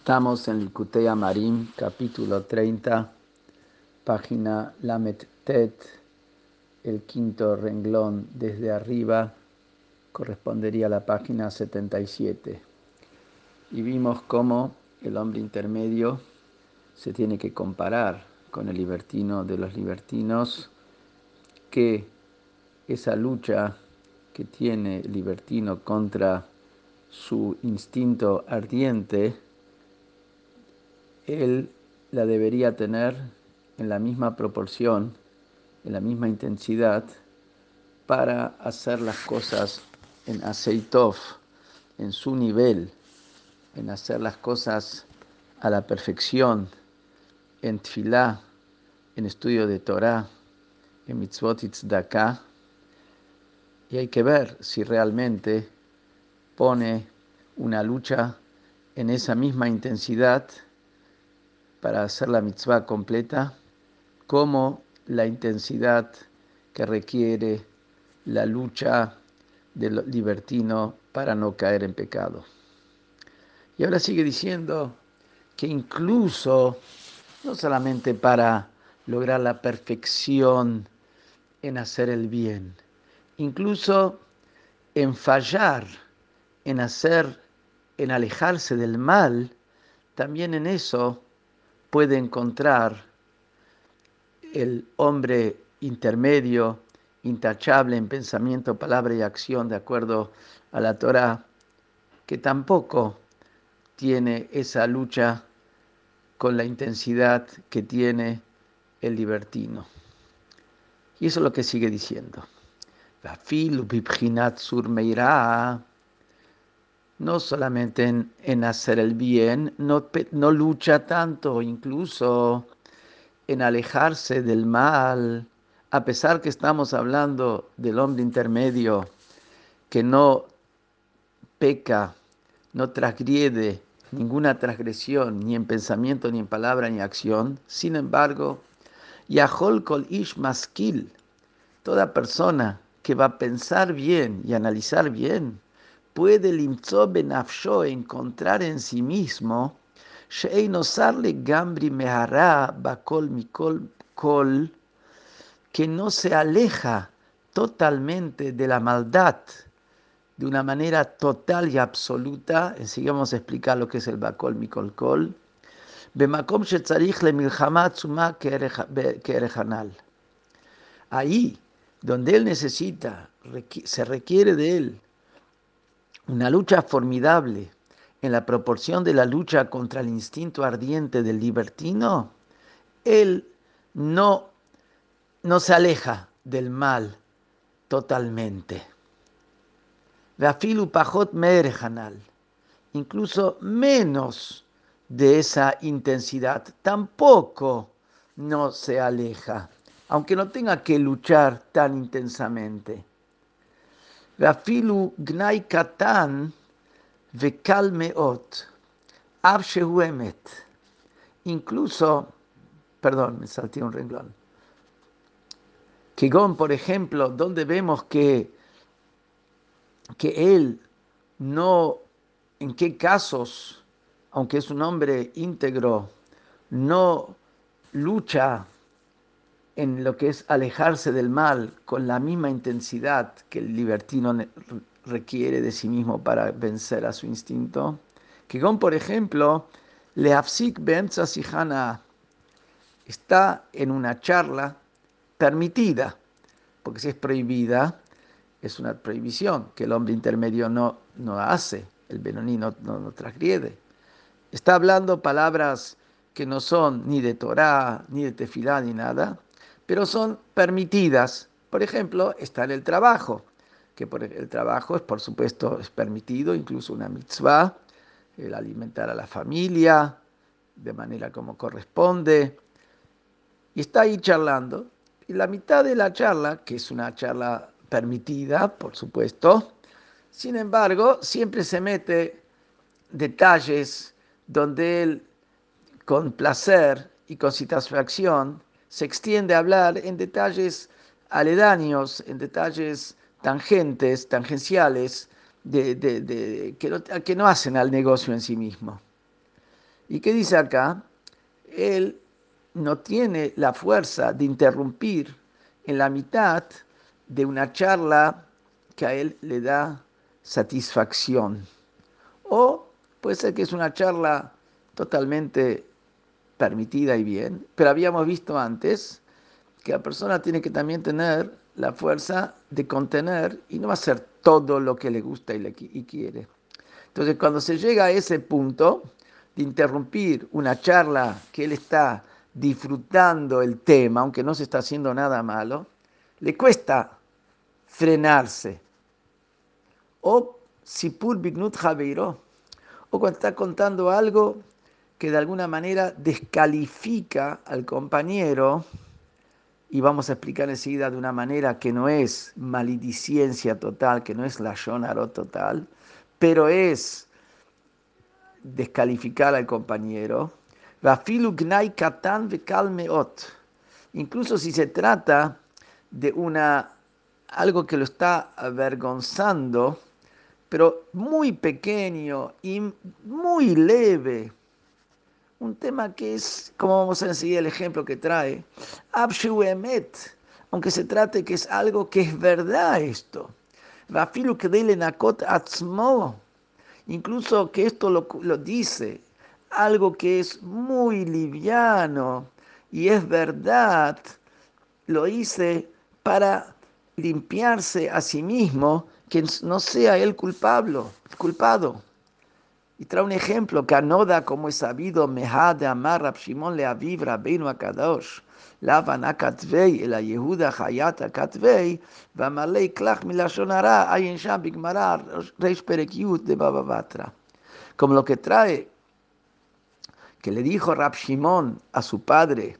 Estamos en Likutei Amarim, capítulo 30, página Lamet Tet, el quinto renglón desde arriba, correspondería a la página 77. Y vimos cómo el hombre intermedio se tiene que comparar con el libertino de los libertinos, que esa lucha que tiene el libertino contra su instinto ardiente, él la debería tener en la misma proporción, en la misma intensidad, para hacer las cosas en aceitov, en su nivel, en hacer las cosas a la perfección, en tfilá, en estudio de Torah, en mitzvot tzedakah, y hay que ver si realmente pone una lucha en esa misma intensidad para hacer la mitzvah completa, como la intensidad que requiere la lucha del libertino para no caer en pecado. Y ahora sigue diciendo que incluso, no solamente para lograr la perfección en hacer el bien, incluso en fallar, en hacer, en alejarse del mal, también en eso puede encontrar el hombre intermedio, intachable en pensamiento, palabra y acción, de acuerdo a la Torah, que tampoco tiene esa lucha con la intensidad que tiene el libertino. Y eso es lo que sigue diciendo. No solamente en, en hacer el bien, no, no lucha tanto, incluso en alejarse del mal, a pesar que estamos hablando del hombre intermedio que no peca, no transgrede ninguna transgresión, ni en pensamiento, ni en palabra, ni en acción. Sin embargo, Yahol Kol Ish Maskil, toda persona que va a pensar bien y analizar bien, puede limzo benafsho encontrar en sí mismo sarle gambri mehara bakol mikol kol que no se aleja totalmente de la maldad de una manera total y absoluta. Enseguida a explicar lo que es el bakol mikol kol. Bemakom shetzarich le milchama Ahí, donde él necesita, se requiere de él una lucha formidable en la proporción de la lucha contra el instinto ardiente del libertino, él no, no se aleja del mal totalmente. pajot incluso menos de esa intensidad, tampoco no se aleja, aunque no tenga que luchar tan intensamente. ואפילו גנאי קטן וקל מאוד, אף שהוא אמת. Incluso, perdón, me salté un renglón. Kigón, por ejemplo, donde vemos que, que él no, en qué casos, aunque es un hombre íntegro, no lucha en lo que es alejarse del mal con la misma intensidad que el libertino requiere de sí mismo para vencer a su instinto. Que por ejemplo, Leafsik Ben está en una charla permitida, porque si es prohibida, es una prohibición que el hombre intermedio no, no hace, el Benoní no, no, transgrede. Está hablando palabras que no son ni de Torah, ni de Tefilá, ni nada, pero son permitidas. Por ejemplo, está en el trabajo, que por el trabajo es, por supuesto, es permitido, incluso una mitzvah, el alimentar a la familia de manera como corresponde. Y está ahí charlando. Y la mitad de la charla, que es una charla permitida, por supuesto, sin embargo, siempre se mete detalles donde él, con placer y con satisfacción, se extiende a hablar en detalles aledaños, en detalles tangentes, tangenciales, de, que, no, que no hacen al negocio en sí mismo. ¿Y qué dice acá? Él no tiene la fuerza de interrumpir en la mitad de una charla que a él le da satisfacción. O puede ser que es una charla totalmente permitida y bien, pero habíamos visto antes que la persona tiene que también tener la fuerza de contener y no hacer todo lo que le gusta y, le, quiere. Entonces, cuando se llega a ese punto de interrumpir una charla que él está disfrutando el tema, aunque no se está haciendo nada malo, le cuesta frenarse. O si bignut javeiro, o cuando está contando algo que de alguna manera descalifica al compañero, y vamos a explicar enseguida de una manera que no es maledicencia total, que no es la total, pero es descalificar al compañero. Incluso si se trata de una, algo que lo está avergonzando, pero muy pequeño y muy leve. Un tema que es, como vamos a enseguida el ejemplo que trae, Emet, aunque se trate que es algo que es verdad esto. Incluso que esto lo, lo dice, algo que es muy liviano y es verdad, lo hice para limpiarse a sí mismo, que no sea él culpable, culpado. Y trae un ejemplo, Canoda, como es sabido, Mehad de Amar Shimon le Aviv Rabbeinu Akadosh, Lavan Akatvei, el Yehuda Hayat Akatvei, Vamalei Klach Milashonara, Ayin Sham Bigmarar, Reish Perekiut de Baba Batra. Como lo que trae, que le dijo Rab Shimon a su padre,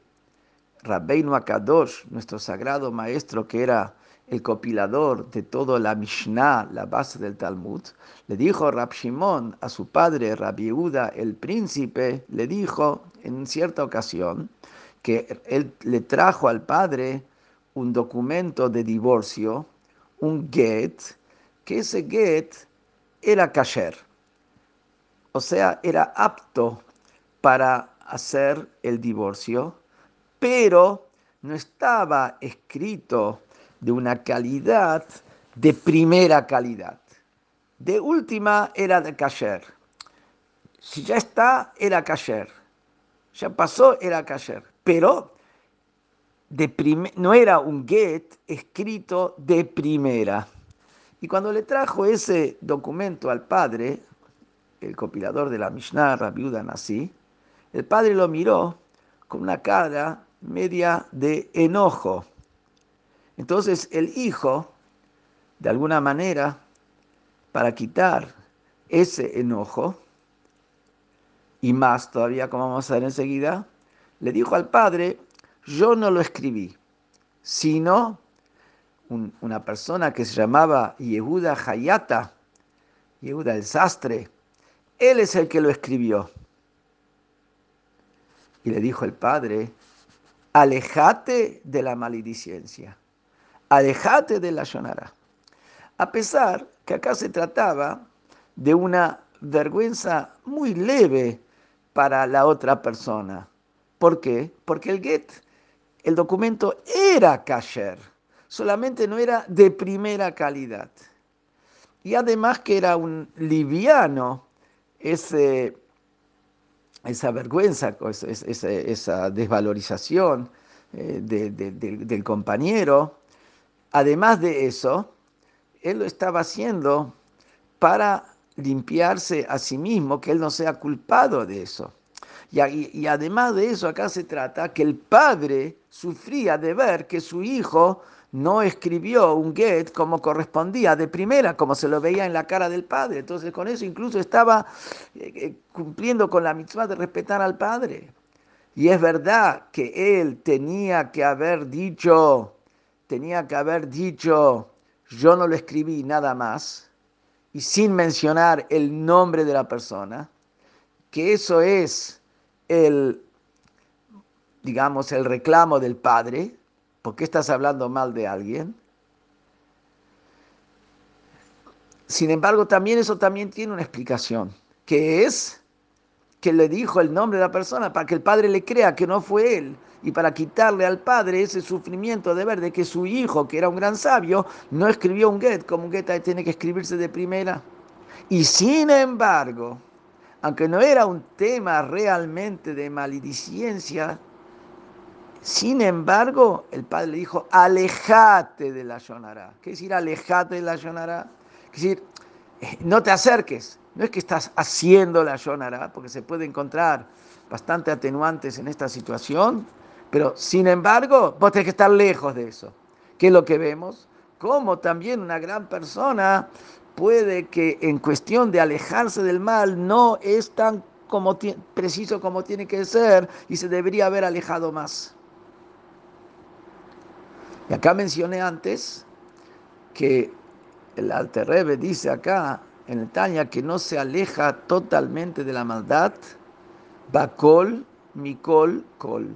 Rabbeinu Akadosh, nuestro sagrado maestro que era el copilador de toda la Mishnah, la base del Talmud, le dijo Rab Shimon a su padre Rabbi Yehuda, el príncipe, le dijo en cierta ocasión que él le trajo al padre un documento de divorcio, un get, que ese get era kasher, o sea, era apto para hacer el divorcio, pero no estaba escrito de una calidad de primera calidad. De última era de kasher. Si ya está, era kasher. Ya pasó, era kasher. Pero de no era un get escrito de primera. Y cuando le trajo ese documento al padre, el compilador de la Mishnah, Rabiuda Nasi, el padre lo miró con una cara media de enojo. Entonces el hijo, de alguna manera, para quitar ese enojo, y más todavía, como vamos a ver enseguida, le dijo al padre, yo no lo escribí, sino una persona que se llamaba Yehuda Hayata, Yehuda el sastre, él es el que lo escribió. Y le dijo el padre, alejate de la maledicencia alejate de la. A pesar que acá se trataba de una vergüenza muy leve para la otra persona. ¿Por qué? Porque el get, el documento era kasher, solamente no era de primera calidad. Y además que era un liviano ese, esa vergüenza, esa, desvalorización eh, del compañero, Además de eso, él lo estaba haciendo para limpiarse a sí mismo, que él no sea culpado de eso. Y, además de eso, acá se trata que el padre sufría de ver que su hijo no escribió un get como correspondía de primera, como se lo veía en la cara del padre. Entonces con eso incluso estaba eh, eh, cumpliendo con la mitzvah de respetar al padre. Y es verdad que él tenía que haber dicho, tenía que haber dicho, yo no lo escribí nada más, y sin mencionar el nombre de la persona, que eso es el, digamos, el reclamo del padre, porque estás hablando mal de alguien. Sin embargo, también eso también tiene una explicación, que es que le dijo el nombre de la persona para que el padre le crea que no fue él y para quitarle al padre ese sufrimiento de ver de que su hijo, que era un gran sabio, no escribió un get, como un get tiene que escribirse de primera. Y sin embargo, aunque no era un tema realmente de maledicencia, sin embargo, el padre le dijo, alejate de la Yonara. ¿Qué decir alejate de la Yonara? Es decir, no te acerques. No es que estás haciendo la Yonara, porque se puede encontrar bastante atenuantes en esta situación, pero sin embargo, vos tenés que estar lejos de eso. ¿Qué es lo que vemos? Como también una gran persona puede que en cuestión de alejarse del mal no es tan como preciso como tiene que ser y se debería haber alejado más. Y acá mencioné antes que el Alter dice acá en el Tanya que no se aleja totalmente de la maldad, Bakol, Mikol, Kol.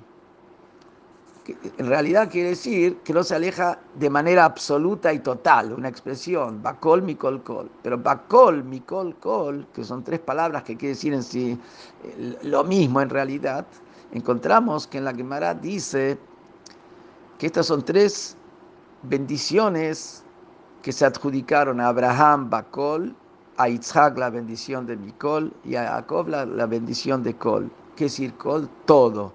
En realidad quiere decir que no se aleja de manera absoluta y total, una expresión, Bakol, Mikol, Kol. Pero Bakol, Mikol, Kol, que son tres palabras que quiere decir en sí eh, lo mismo en realidad, encontramos que en la Gemara dice que estas son tres bendiciones que se adjudicaron a Abraham Bakol, a Isaac la bendición de Mikol y a Jacob la, bendición de Kol. ¿Qué es Kol? Todo.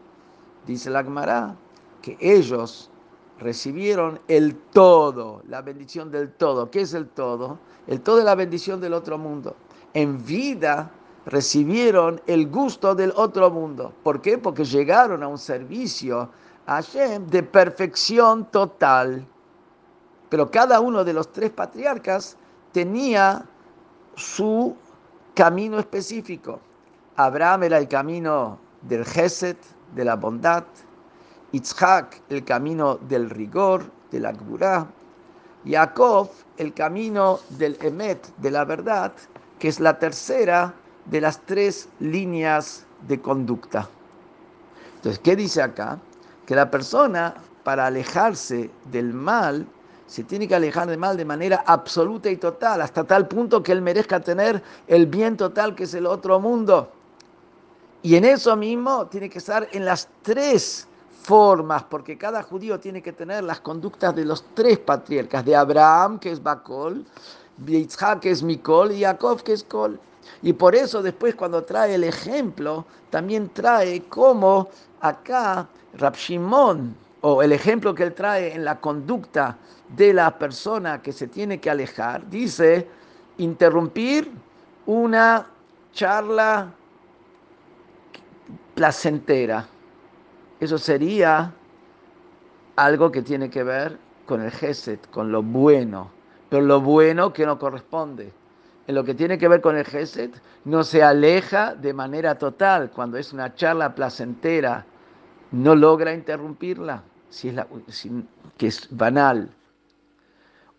Dice la Gemara que ellos recibieron el todo, la bendición del todo. ¿Qué es el todo? El todo es la bendición del otro mundo. En vida recibieron el gusto del otro mundo. ¿Por qué? Porque llegaron a un servicio Hashem de perfección total. Pero cada uno de los tres patriarcas tenía su camino específico. Abraham era el camino del Geset, de la bondad. Yitzhak el camino del rigor, de la Gburá. Jacob el camino del Emet, de la verdad, que es la tercera de las tres líneas de conducta. Entonces, ¿qué dice acá? que la persona, para alejarse del mal, se tiene que alejar del mal de manera absoluta y total, hasta tal punto que él merezca tener el bien total que es el otro mundo. Y en eso mismo tiene que estar en las tres formas, porque cada judío tiene que tener las conductas de los tres patriarcas, de Abraham, que es Bacol, de que es Mikol, y Jacob, que es Kol. Y por eso después cuando trae el ejemplo, también trae como acá Rab Shimon, o el ejemplo que él trae en la conducta de la persona que se tiene que alejar, dice interrumpir una charla placentera. Eso sería algo que tiene que ver con el Geset, con lo bueno, pero lo bueno que no corresponde. En lo que tiene que ver con el Geset, no se aleja de manera total cuando es una charla placentera no logra interrumpirla, si es la, que es banal.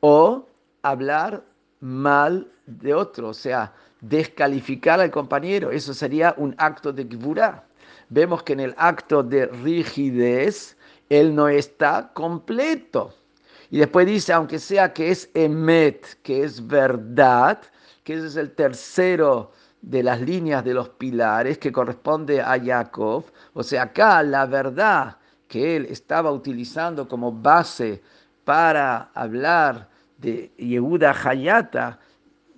O hablar mal de otro, o sea, descalificar al compañero, eso sería un acto de gvura. Vemos que en el acto de rigidez, él no está completo. Y después dice, aunque sea que es emet, que es verdad, que ese es el tercero de las líneas de los pilares que corresponde a Jacob. O sea, acá la verdad que él estaba utilizando como base para hablar de Yehuda Hayata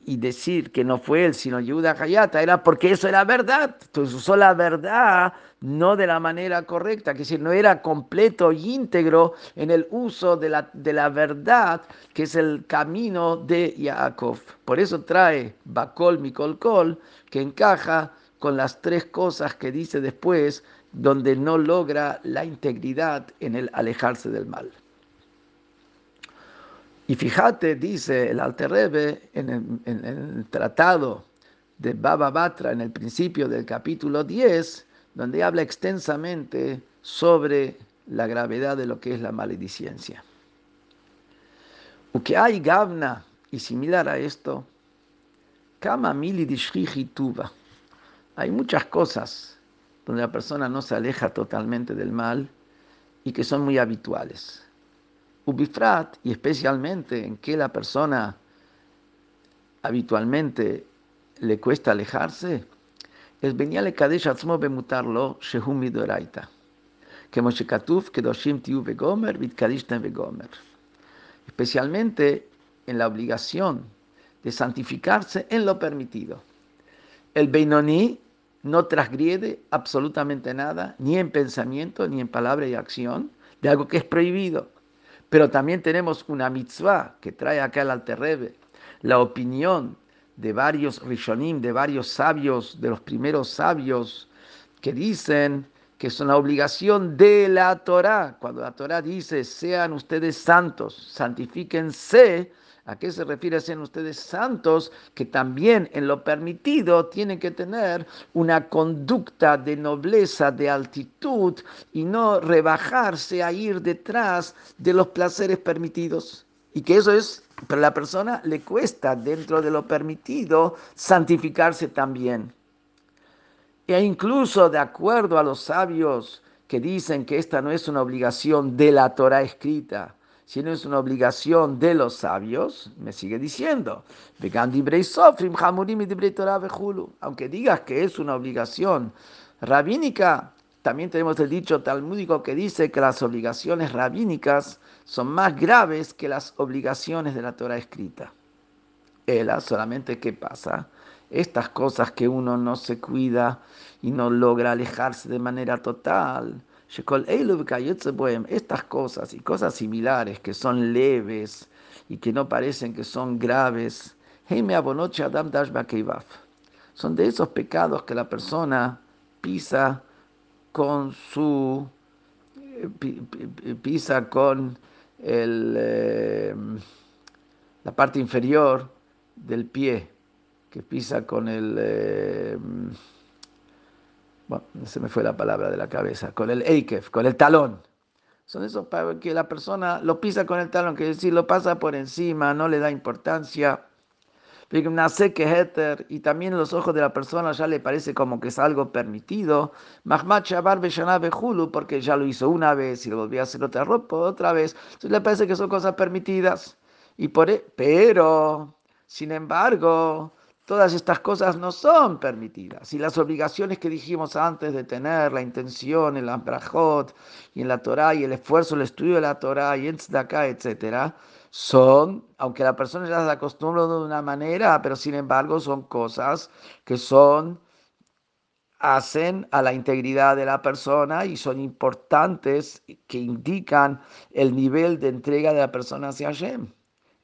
y decir que no fue él, sino Yehuda Hayata, era porque eso era verdad. Entonces usó la verdad no de la manera correcta, que decir, no era completo y íntegro en el uso de la, de la verdad, que es el camino de Yaakov. Por eso trae Bakol Mikol Kol, que encaja con las tres cosas que dice después, donde no logra la integridad en el alejarse del mal. Y fíjate, dice el Alter en el, en el tratado de Baba Batra, en el principio del capítulo 10, donde habla extensamente sobre la gravedad de lo que es la maledicencia. que hay gavna, y similar a esto, kama mili tuba. Hay muchas cosas donde la persona no se aleja totalmente del mal y que son muy habituales. Ubifrat, y especialmente en que la persona habitualmente le cuesta alejarse, es venía Kadesh Atzmo bemutarlo, Shehum Midoraita. Como Shekatuf, Kedoshim Tiu Begomer, Vitkadishtem Begomer. Especialmente en la obligación de santificarse en lo permitido. El Beinoní no transgrede absolutamente nada, ni en pensamiento, ni en palabra y acción, de algo que es prohibido. Pero también tenemos una mitzvah que trae acá el Alterrebe, la opinión de varios rishonim, de varios sabios, de los primeros sabios, que dicen que es una obligación de la Torah. Cuando la Torah dice, sean ustedes santos, santifíquense, ¿A qué se refiere ustedes santos? Que también en lo permitido tienen que tener una conducta de nobleza, de altitud y no rebajarse a ir detrás de los placeres permitidos. Y que eso es, para la persona le cuesta dentro de lo permitido santificarse también. E incluso de acuerdo a los sabios que dicen que esta no es una obligación de la Torah escrita, sino es una obligación de los sabios, me sigue diciendo, aunque digas que es una obligación rabínica, también tenemos el dicho talmúdico que dice que las obligaciones rabínicas son más graves que las obligaciones de la Torah escrita. Ela, solamente qué pasa, estas cosas que uno no se cuida y no logra alejarse de manera total, estas cosas y cosas similares que son leves y que no parecen que son graves, son de esos pecados que la persona pisa con su eh, pisa con el, eh, la parte inferior del pie, que pisa con el eh, bueno, se me fue la palabra de la cabeza, con el eikef, con el talón. Son esos para que la persona lo pisa con el talón, que decir, lo pasa por encima, no le da importancia. Y también los ojos de la persona ya le parece como que es algo permitido. Porque ya lo hizo una vez y lo volvió a hacer otra ropa, otra vez. Entonces le parece que son cosas permitidas. Y por, e, pero, sin embargo, Todas estas cosas no son permitidas. Y las obligaciones que dijimos antes de tener la intención en la Brajot y en la Torah y el esfuerzo, el estudio de la Torah y en Tzedakah, etc., son, aunque la persona ya se acostumbra de una manera, pero sin embargo son cosas que son hacen a la integridad de la persona y son importantes que indican el nivel de entrega de la persona hacia Hashem.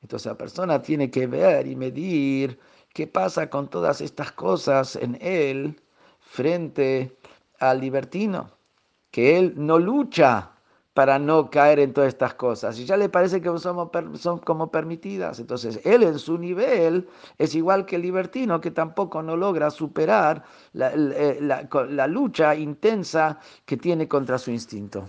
Entonces la persona tiene que ver y medir ¿Qué pasa con todas estas cosas en él frente al libertino? Que él no lucha para no caer en todas estas cosas. Y ya le parece que somos, son como permitidas. Entonces, él en su nivel es igual que el libertino, que tampoco no logra superar la, la lucha intensa que tiene contra su instinto.